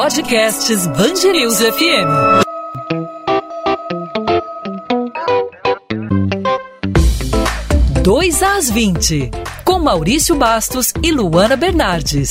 Podcasts Bangerils FM. Dois às 20, com Maurício Bastos e Luana Bernardes.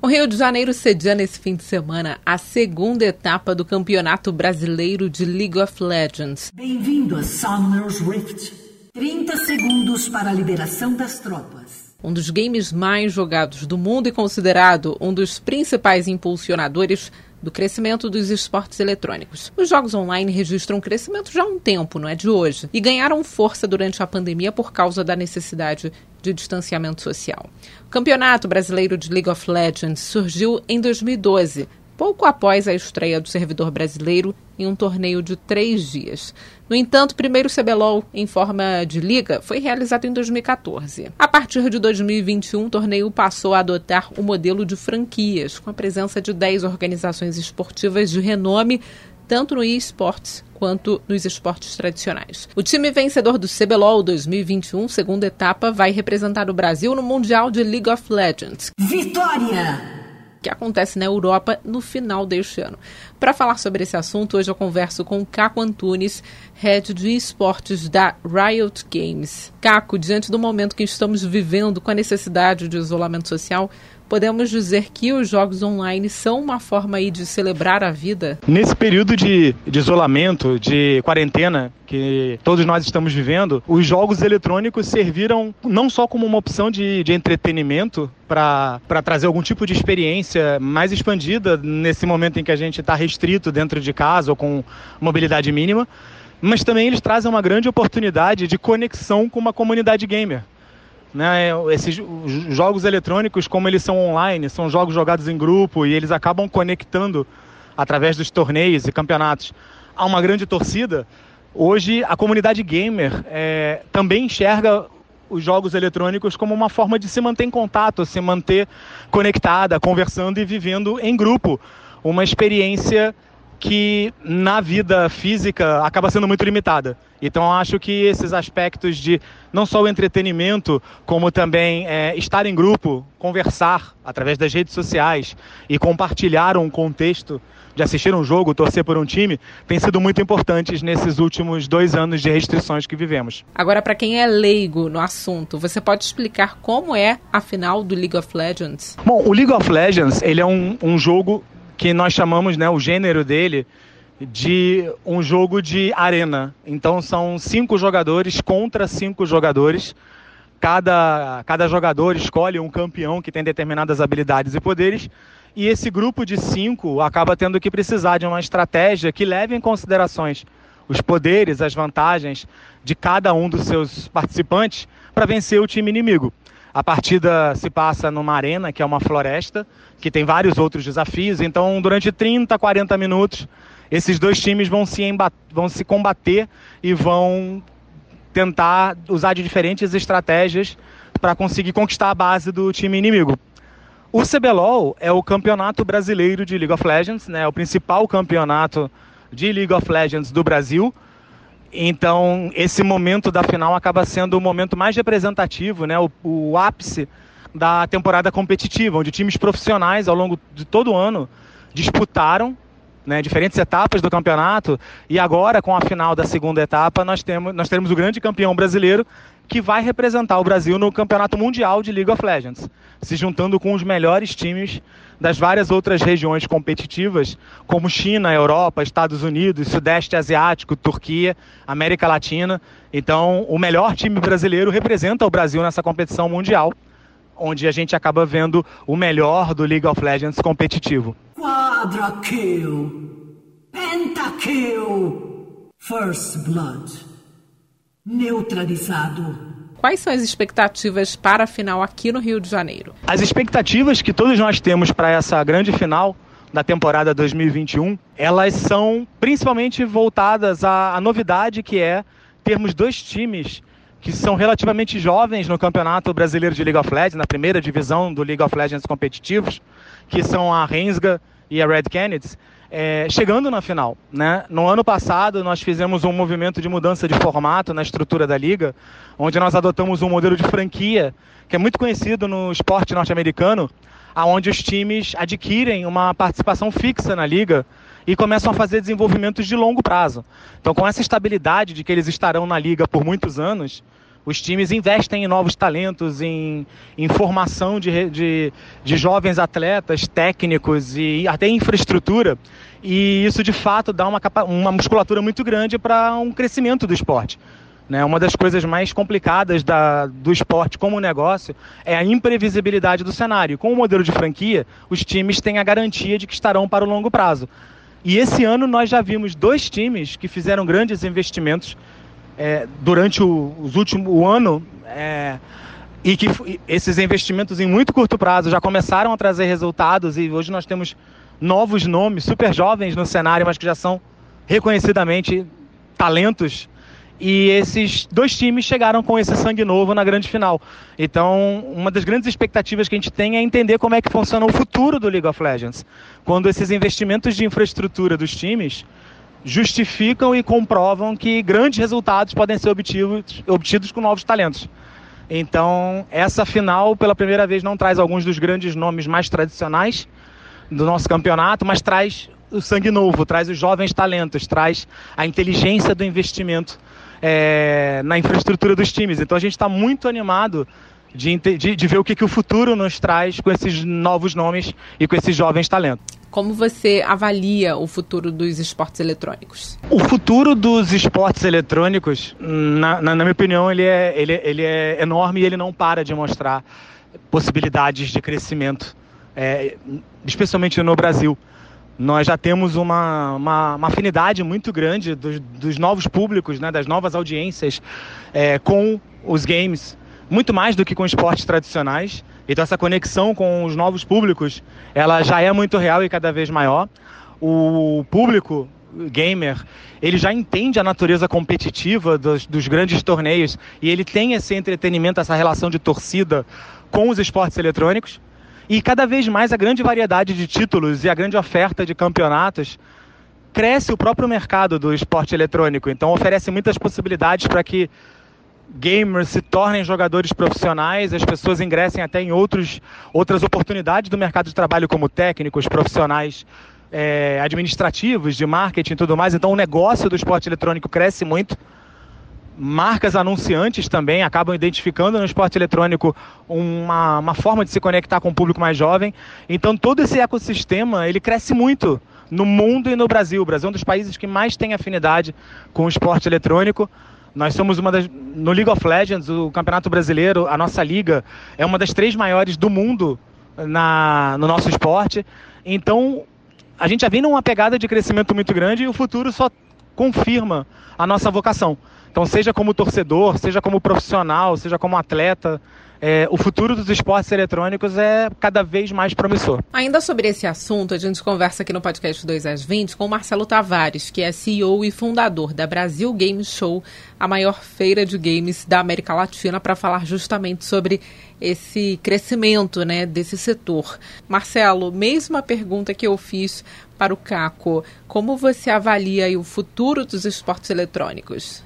O Rio de Janeiro cedia nesse fim de semana a segunda etapa do Campeonato Brasileiro de League of Legends. Bem-vindo a Summer's Rift. 30 segundos para a liberação das tropas. Um dos games mais jogados do mundo e considerado um dos principais impulsionadores do crescimento dos esportes eletrônicos. Os jogos online registram crescimento já há um tempo, não é de hoje, e ganharam força durante a pandemia por causa da necessidade de distanciamento social. O Campeonato Brasileiro de League of Legends surgiu em 2012, pouco após a estreia do servidor brasileiro em um torneio de três dias. No entanto, o primeiro CBLOL em forma de liga foi realizado em 2014. A partir de 2021, o torneio passou a adotar o modelo de franquias, com a presença de 10 organizações esportivas de renome tanto no esportes quanto nos esportes tradicionais. O time vencedor do CBLOL 2021, segunda etapa, vai representar o Brasil no Mundial de League of Legends. Vitória! Que acontece na Europa no final deste ano. Para falar sobre esse assunto, hoje eu converso com Caco Antunes, head de esportes da Riot Games. Caco, diante do momento que estamos vivendo com a necessidade de isolamento social, podemos dizer que os jogos online são uma forma aí de celebrar a vida? Nesse período de, de isolamento, de quarentena que todos nós estamos vivendo, os jogos eletrônicos serviram não só como uma opção de, de entretenimento para trazer algum tipo de experiência mais expandida nesse momento em que a gente está restrito dentro de casa ou com mobilidade mínima, mas também eles trazem uma grande oportunidade de conexão com uma comunidade gamer. Né, esses jogos eletrônicos, como eles são online, são jogos jogados em grupo e eles acabam conectando através dos torneios e campeonatos a uma grande torcida. Hoje, a comunidade gamer é, também enxerga os jogos eletrônicos como uma forma de se manter em contato, se manter conectada, conversando e vivendo em grupo. Uma experiência que na vida física acaba sendo muito limitada. Então acho que esses aspectos de não só o entretenimento, como também é, estar em grupo, conversar através das redes sociais e compartilhar um contexto de assistir um jogo, torcer por um time, tem sido muito importantes nesses últimos dois anos de restrições que vivemos. Agora, para quem é leigo no assunto, você pode explicar como é a final do League of Legends? Bom, o League of Legends ele é um, um jogo que nós chamamos, né, o gênero dele, de um jogo de arena. Então são cinco jogadores contra cinco jogadores. Cada, cada jogador escolhe um campeão que tem determinadas habilidades e poderes. E esse grupo de cinco acaba tendo que precisar de uma estratégia que leve em considerações os poderes, as vantagens de cada um dos seus participantes para vencer o time inimigo. A partida se passa numa arena, que é uma floresta, que tem vários outros desafios. Então, durante 30, 40 minutos, esses dois times vão se, vão se combater e vão tentar usar de diferentes estratégias para conseguir conquistar a base do time inimigo. O CBLOL é o campeonato brasileiro de League of Legends, né? É o principal campeonato de League of Legends do Brasil. Então, esse momento da final acaba sendo o momento mais representativo, né? o, o ápice da temporada competitiva, onde times profissionais ao longo de todo o ano disputaram né, diferentes etapas do campeonato e agora com a final da segunda etapa nós temos nós teremos o grande campeão brasileiro que vai representar o Brasil no Campeonato Mundial de League of Legends, se juntando com os melhores times das várias outras regiões competitivas, como China, Europa, Estados Unidos, Sudeste Asiático, Turquia, América Latina. Então, o melhor time brasileiro representa o Brasil nessa competição mundial, onde a gente acaba vendo o melhor do League of Legends competitivo. Quadra kill, pentakill, first blood neutralizado. Quais são as expectativas para a final aqui no Rio de Janeiro? As expectativas que todos nós temos para essa grande final da temporada 2021, elas são principalmente voltadas à, à novidade que é termos dois times que são relativamente jovens no Campeonato Brasileiro de League of Legends, na primeira divisão do League of Legends competitivos, que são a Rensga e a Red Canids, é, chegando na final. Né? No ano passado, nós fizemos um movimento de mudança de formato na estrutura da liga, onde nós adotamos um modelo de franquia, que é muito conhecido no esporte norte-americano, aonde os times adquirem uma participação fixa na liga e começam a fazer desenvolvimentos de longo prazo. Então, com essa estabilidade de que eles estarão na liga por muitos anos, os times investem em novos talentos, em, em formação de, de, de jovens atletas, técnicos e até infraestrutura. E isso, de fato, dá uma, uma musculatura muito grande para um crescimento do esporte. Né? Uma das coisas mais complicadas da, do esporte como negócio é a imprevisibilidade do cenário. Com o modelo de franquia, os times têm a garantia de que estarão para o longo prazo. E esse ano nós já vimos dois times que fizeram grandes investimentos é, durante o, os últimos o ano é, e que esses investimentos em muito curto prazo já começaram a trazer resultados e hoje nós temos novos nomes, super jovens no cenário, mas que já são reconhecidamente talentos. E esses dois times chegaram com esse sangue novo na grande final. Então, uma das grandes expectativas que a gente tem é entender como é que funciona o futuro do League of Legends. Quando esses investimentos de infraestrutura dos times justificam e comprovam que grandes resultados podem ser obtidos, obtidos com novos talentos. Então, essa final, pela primeira vez, não traz alguns dos grandes nomes mais tradicionais do nosso campeonato, mas traz o sangue novo, traz os jovens talentos, traz a inteligência do investimento é, na infraestrutura dos times. Então, a gente está muito animado de, de, de ver o que, que o futuro nos traz com esses novos nomes e com esses jovens talentos. Como você avalia o futuro dos esportes eletrônicos? O futuro dos esportes eletrônicos, na, na, na minha opinião, ele é, ele, ele é enorme e ele não para de mostrar possibilidades de crescimento, é, especialmente no Brasil. Nós já temos uma, uma, uma afinidade muito grande dos, dos, novos públicos, né, das novas audiências é, com os games, muito mais do que com esportes tradicionais. Então essa conexão com os novos públicos, ela já é muito real e cada vez maior. O público gamer, ele já entende a natureza competitiva dos, dos grandes torneios e ele tem esse entretenimento, essa relação de torcida com os esportes eletrônicos. E cada vez mais a grande variedade de títulos e a grande oferta de campeonatos cresce o próprio mercado do esporte eletrônico. Então oferece muitas possibilidades para que gamers se tornem jogadores profissionais, as pessoas ingressem até em outros, outras oportunidades do mercado de trabalho, como técnicos, profissionais é, administrativos, de marketing e tudo mais. Então, o negócio do esporte eletrônico cresce muito. Marcas anunciantes também acabam identificando no esporte eletrônico uma, uma forma de se conectar com o público mais jovem. Então, todo esse ecossistema ele cresce muito no mundo e no Brasil. O Brasil é um dos países que mais tem afinidade com o esporte eletrônico. Nós somos uma das. No League of Legends, o Campeonato Brasileiro, a nossa liga, é uma das três maiores do mundo na, no nosso esporte. Então, a gente já vem numa pegada de crescimento muito grande e o futuro só confirma a nossa vocação. Então, seja como torcedor, seja como profissional, seja como atleta, é, o futuro dos esportes eletrônicos é cada vez mais promissor. Ainda sobre esse assunto, a gente conversa aqui no podcast 2 às 20 com o Marcelo Tavares, que é CEO e fundador da Brasil Game Show, a maior feira de games da América Latina, para falar justamente sobre esse crescimento né, desse setor. Marcelo, mesma pergunta que eu fiz para o Caco, como você avalia o futuro dos esportes eletrônicos?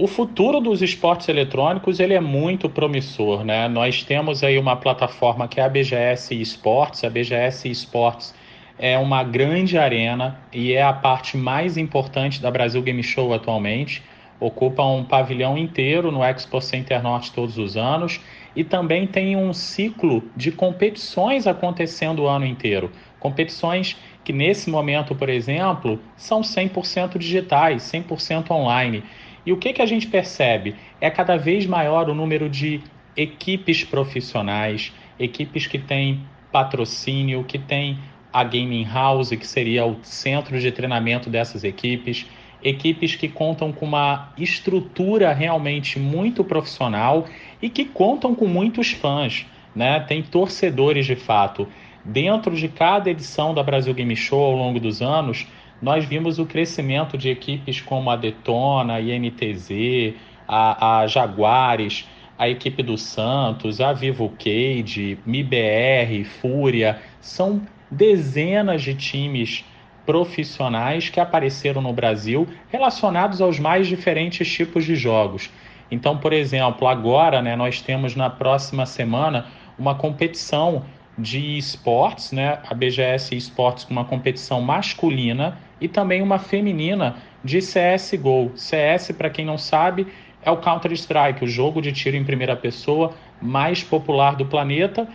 O futuro dos esportes eletrônicos ele é muito promissor, né? Nós temos aí uma plataforma que é a BGS Esports. A BGS Esports é uma grande arena e é a parte mais importante da Brasil Game Show atualmente. Ocupa um pavilhão inteiro no Expo Center Norte todos os anos e também tem um ciclo de competições acontecendo o ano inteiro. Competições que nesse momento, por exemplo, são 100% digitais, 100% online. E o que, que a gente percebe? É cada vez maior o número de equipes profissionais, equipes que têm patrocínio, que têm a Gaming House, que seria o centro de treinamento dessas equipes, equipes que contam com uma estrutura realmente muito profissional e que contam com muitos fãs, né? Tem torcedores de fato. Dentro de cada edição da Brasil Game Show ao longo dos anos, nós vimos o crescimento de equipes como a Detona, a INTZ, a, a Jaguares, a equipe do Santos, a Vivo Cage, MIBR, Fúria, são dezenas de times profissionais que apareceram no Brasil relacionados aos mais diferentes tipos de jogos. Então, por exemplo, agora né, nós temos na próxima semana uma competição de esportes, né, a BGS Esportes uma competição masculina e também uma feminina de CSGO. CS, para quem não sabe, é o Counter-Strike, o jogo de tiro em primeira pessoa mais popular do planeta.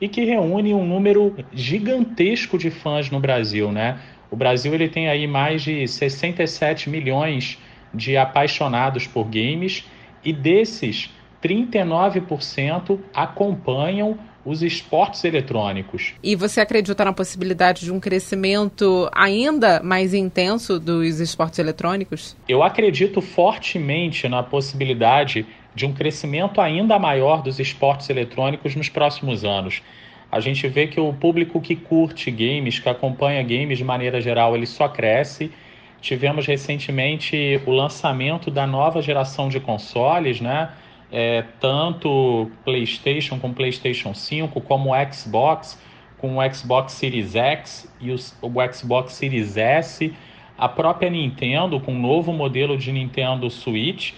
E que reúne um número gigantesco de fãs no Brasil, né? O Brasil ele tem aí mais de 67 milhões de apaixonados por games e desses 39% acompanham os esportes eletrônicos. E você acredita na possibilidade de um crescimento ainda mais intenso dos esportes eletrônicos? Eu acredito fortemente na possibilidade de um crescimento ainda maior dos esportes eletrônicos nos próximos anos. A gente vê que o público que curte games, que acompanha games de maneira geral, ele só cresce. Tivemos recentemente o lançamento da nova geração de consoles, né? É, tanto PlayStation com PlayStation 5, como Xbox com o Xbox Series X e o, o Xbox Series S, a própria Nintendo com o novo modelo de Nintendo Switch.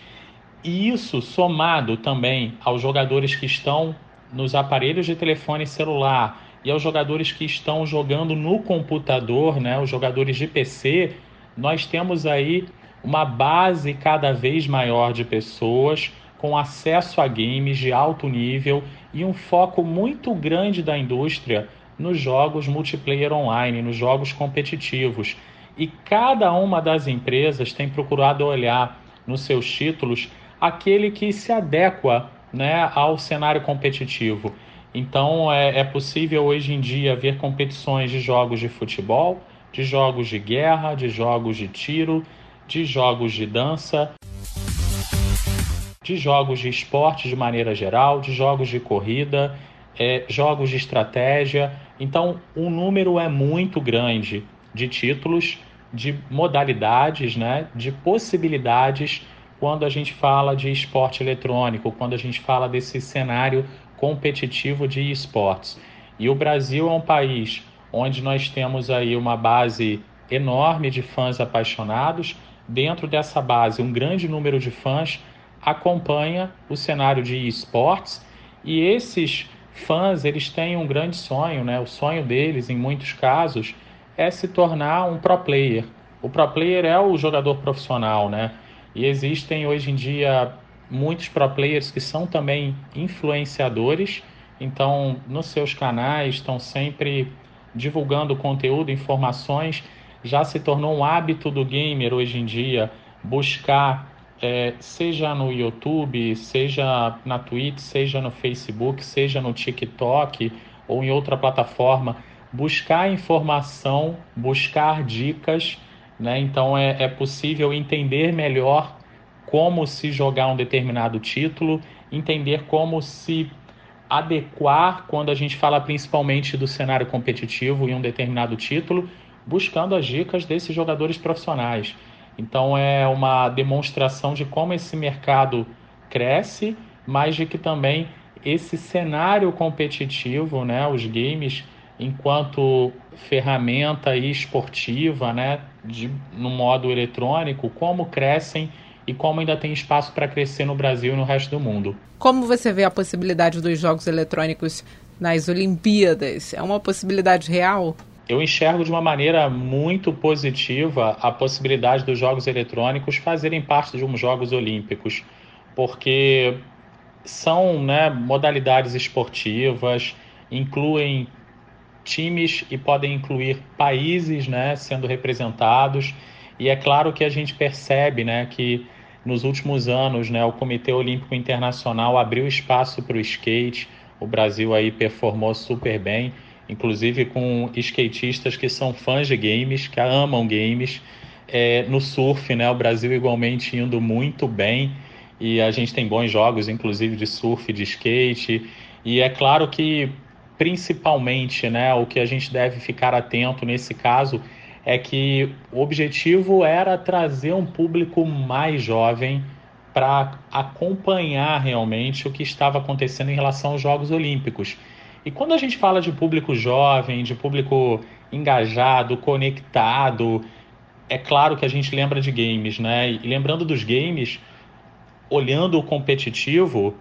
E isso somado também aos jogadores que estão nos aparelhos de telefone celular e aos jogadores que estão jogando no computador, né, os jogadores de PC, nós temos aí uma base cada vez maior de pessoas com acesso a games de alto nível e um foco muito grande da indústria nos jogos multiplayer online, nos jogos competitivos. E cada uma das empresas tem procurado olhar nos seus títulos aquele que se adequa né, ao cenário competitivo. Então é, é possível hoje em dia ver competições de jogos de futebol, de jogos de guerra, de jogos de tiro, de jogos de dança de jogos de esporte de maneira geral, de jogos de corrida, é, jogos de estratégia. Então, o número é muito grande de títulos, de modalidades, né, de possibilidades quando a gente fala de esporte eletrônico, quando a gente fala desse cenário competitivo de esportes. E o Brasil é um país onde nós temos aí uma base enorme de fãs apaixonados. Dentro dessa base, um grande número de fãs acompanha o cenário de esportes e esses fãs eles têm um grande sonho, né? O sonho deles, em muitos casos, é se tornar um pro player. O pro player é o jogador profissional, né? E existem hoje em dia muitos pro players que são também influenciadores, então nos seus canais estão sempre divulgando conteúdo, informações. Já se tornou um hábito do gamer hoje em dia buscar é, seja no YouTube, seja na Twitch, seja no Facebook, seja no TikTok ou em outra plataforma, buscar informação, buscar dicas, né? Então é, é possível entender melhor como se jogar um determinado título, entender como se adequar quando a gente fala principalmente do cenário competitivo em um determinado título, buscando as dicas desses jogadores profissionais. Então é uma demonstração de como esse mercado cresce, mas de que também esse cenário competitivo, né, os games enquanto ferramenta esportiva, né, de, no modo eletrônico, como crescem e como ainda tem espaço para crescer no Brasil e no resto do mundo. Como você vê a possibilidade dos jogos eletrônicos nas Olimpíadas? É uma possibilidade real? Eu enxergo de uma maneira muito positiva a possibilidade dos jogos eletrônicos fazerem parte de uns Jogos Olímpicos, porque são né, modalidades esportivas, incluem times e podem incluir países né, sendo representados. E é claro que a gente percebe né, que nos últimos anos né, o Comitê Olímpico Internacional abriu espaço para o skate, o Brasil aí performou super bem inclusive com skatistas que são fãs de games, que amam games. É, no surf, né, o Brasil igualmente indo muito bem e a gente tem bons jogos, inclusive de surf, de skate. E é claro que principalmente, né, o que a gente deve ficar atento nesse caso é que o objetivo era trazer um público mais jovem para acompanhar realmente o que estava acontecendo em relação aos Jogos Olímpicos. E quando a gente fala de público jovem, de público engajado, conectado, é claro que a gente lembra de games, né? E lembrando dos games, olhando o competitivo,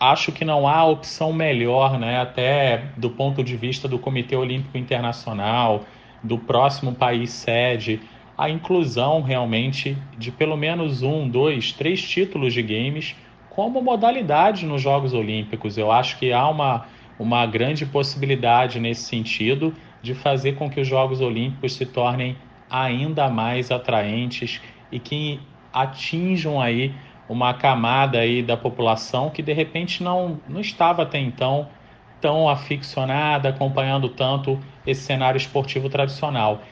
acho que não há opção melhor, né? Até do ponto de vista do Comitê Olímpico Internacional, do próximo país sede, a inclusão realmente de pelo menos um, dois, três títulos de games como modalidade nos Jogos Olímpicos. Eu acho que há uma, uma grande possibilidade nesse sentido de fazer com que os Jogos Olímpicos se tornem ainda mais atraentes e que atinjam aí uma camada aí da população que de repente não, não estava até então tão aficionada, acompanhando tanto esse cenário esportivo tradicional.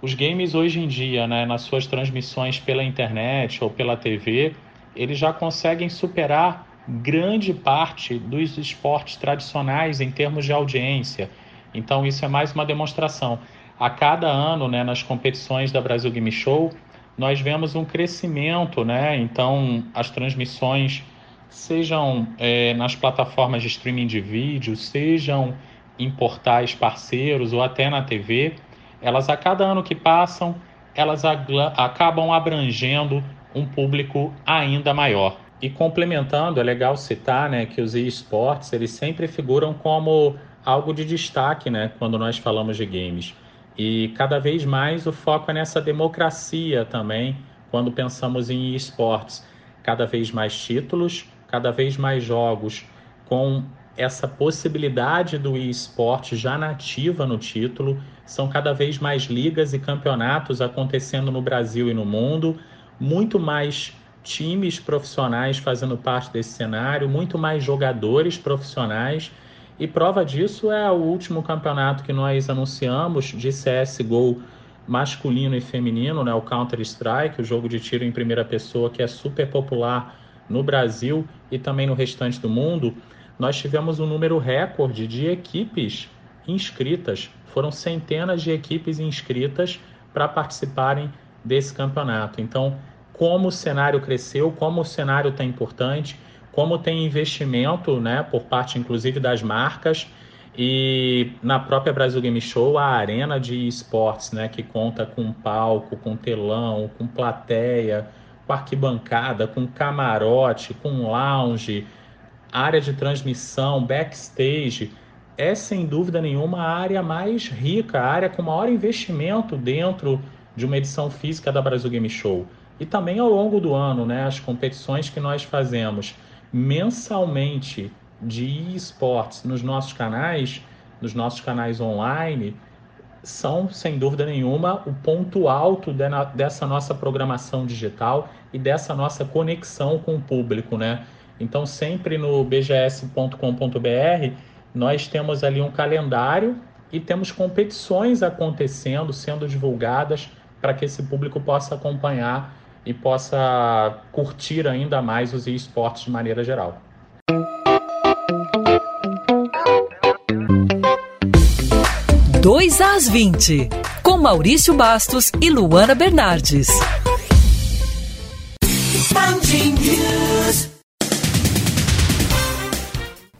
Os games hoje em dia, né, nas suas transmissões pela internet ou pela TV, eles já conseguem superar grande parte dos esportes tradicionais em termos de audiência. Então isso é mais uma demonstração. A cada ano, né, nas competições da Brasil Game Show, nós vemos um crescimento, né? Então as transmissões, sejam é, nas plataformas de streaming de vídeo, sejam em portais parceiros ou até na TV, elas a cada ano que passam, elas acabam abrangendo um público ainda maior. E complementando, é legal citar né, que os esportes eles sempre figuram como algo de destaque né, quando nós falamos de games. E cada vez mais o foco é nessa democracia também, quando pensamos em esportes. Cada vez mais títulos, cada vez mais jogos com essa possibilidade do esporte já nativa no título. São cada vez mais ligas e campeonatos acontecendo no Brasil e no mundo, muito mais times profissionais fazendo parte desse cenário, muito mais jogadores profissionais. E prova disso é o último campeonato que nós anunciamos de CSGO masculino e feminino, né, o Counter-Strike, o jogo de tiro em primeira pessoa que é super popular no Brasil e também no restante do mundo nós tivemos um número recorde de equipes inscritas. Foram centenas de equipes inscritas para participarem desse campeonato. Então, como o cenário cresceu, como o cenário está importante, como tem investimento, né, por parte inclusive das marcas e na própria Brasil Game Show a arena de esportes, né, que conta com palco, com telão, com plateia, com arquibancada, com camarote, com lounge, área de transmissão, backstage, é sem dúvida nenhuma a área mais rica, a área com maior investimento dentro de uma edição física da Brasil Game Show. E também ao longo do ano, né, as competições que nós fazemos mensalmente de esportes nos nossos canais, nos nossos canais online, são, sem dúvida nenhuma, o ponto alto dessa nossa programação digital e dessa nossa conexão com o público, né? Então, sempre no bgs.com.br, nós temos ali um calendário e temos competições acontecendo, sendo divulgadas, para que esse público possa acompanhar e possa curtir ainda mais os esportes de maneira geral. Dois às 20, com Maurício Bastos e Luana Bernardes.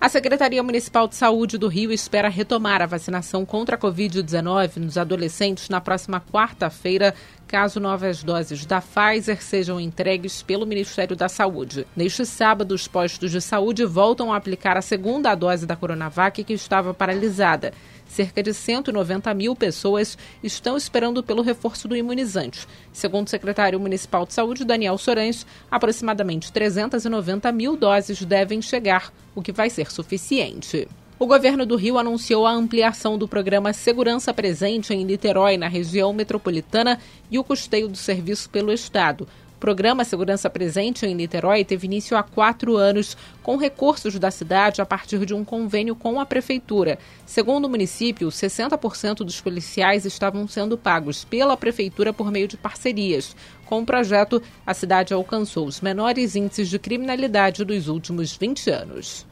A Secretaria Municipal de Saúde do Rio espera retomar a vacinação contra a Covid-19 nos adolescentes na próxima quarta-feira, caso novas doses da Pfizer sejam entregues pelo Ministério da Saúde. Neste sábado, os postos de saúde voltam a aplicar a segunda dose da Coronavac que estava paralisada cerca de 190 mil pessoas estão esperando pelo reforço do imunizante. Segundo o secretário municipal de saúde, Daniel Sorães, aproximadamente 390 mil doses devem chegar, o que vai ser suficiente. O governo do Rio anunciou a ampliação do programa Segurança Presente em Niterói, na região metropolitana, e o custeio do serviço pelo Estado. O programa Segurança Presente em Niterói teve início há quatro anos, com recursos da cidade a partir de um convênio com a Prefeitura. Segundo o município, 60% dos policiais estavam sendo pagos pela Prefeitura por meio de parcerias. Com o projeto, a cidade alcançou os menores índices de criminalidade dos últimos 20 anos.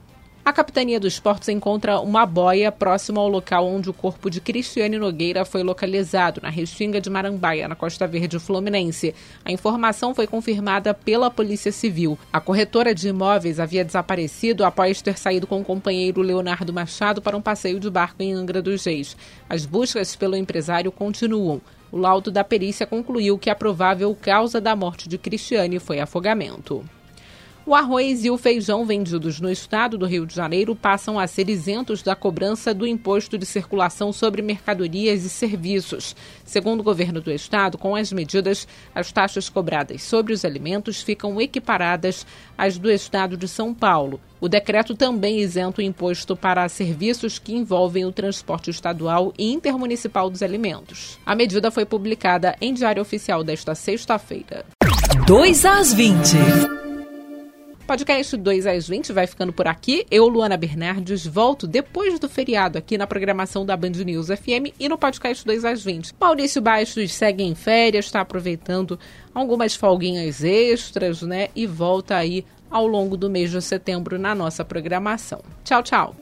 A Capitania dos Portos encontra uma boia próximo ao local onde o corpo de Cristiane Nogueira foi localizado, na Restinga de Marambaia, na Costa Verde Fluminense. A informação foi confirmada pela Polícia Civil. A corretora de imóveis havia desaparecido após ter saído com o companheiro Leonardo Machado para um passeio de barco em Angra dos Reis. As buscas pelo empresário continuam. O laudo da perícia concluiu que a provável causa da morte de Cristiane foi afogamento. O arroz e o feijão vendidos no estado do Rio de Janeiro passam a ser isentos da cobrança do imposto de circulação sobre mercadorias e serviços. Segundo o governo do estado, com as medidas, as taxas cobradas sobre os alimentos ficam equiparadas às do estado de São Paulo. O decreto também isenta o imposto para serviços que envolvem o transporte estadual e intermunicipal dos alimentos. A medida foi publicada em Diário Oficial desta sexta-feira. 2 às 20. Podcast 2 às 20 vai ficando por aqui. Eu, Luana Bernardes, volto depois do feriado aqui na programação da Band News FM e no podcast 2 às 20. Maurício Bastos segue em férias, está aproveitando algumas folguinhas extras, né? E volta aí ao longo do mês de setembro na nossa programação. Tchau, tchau.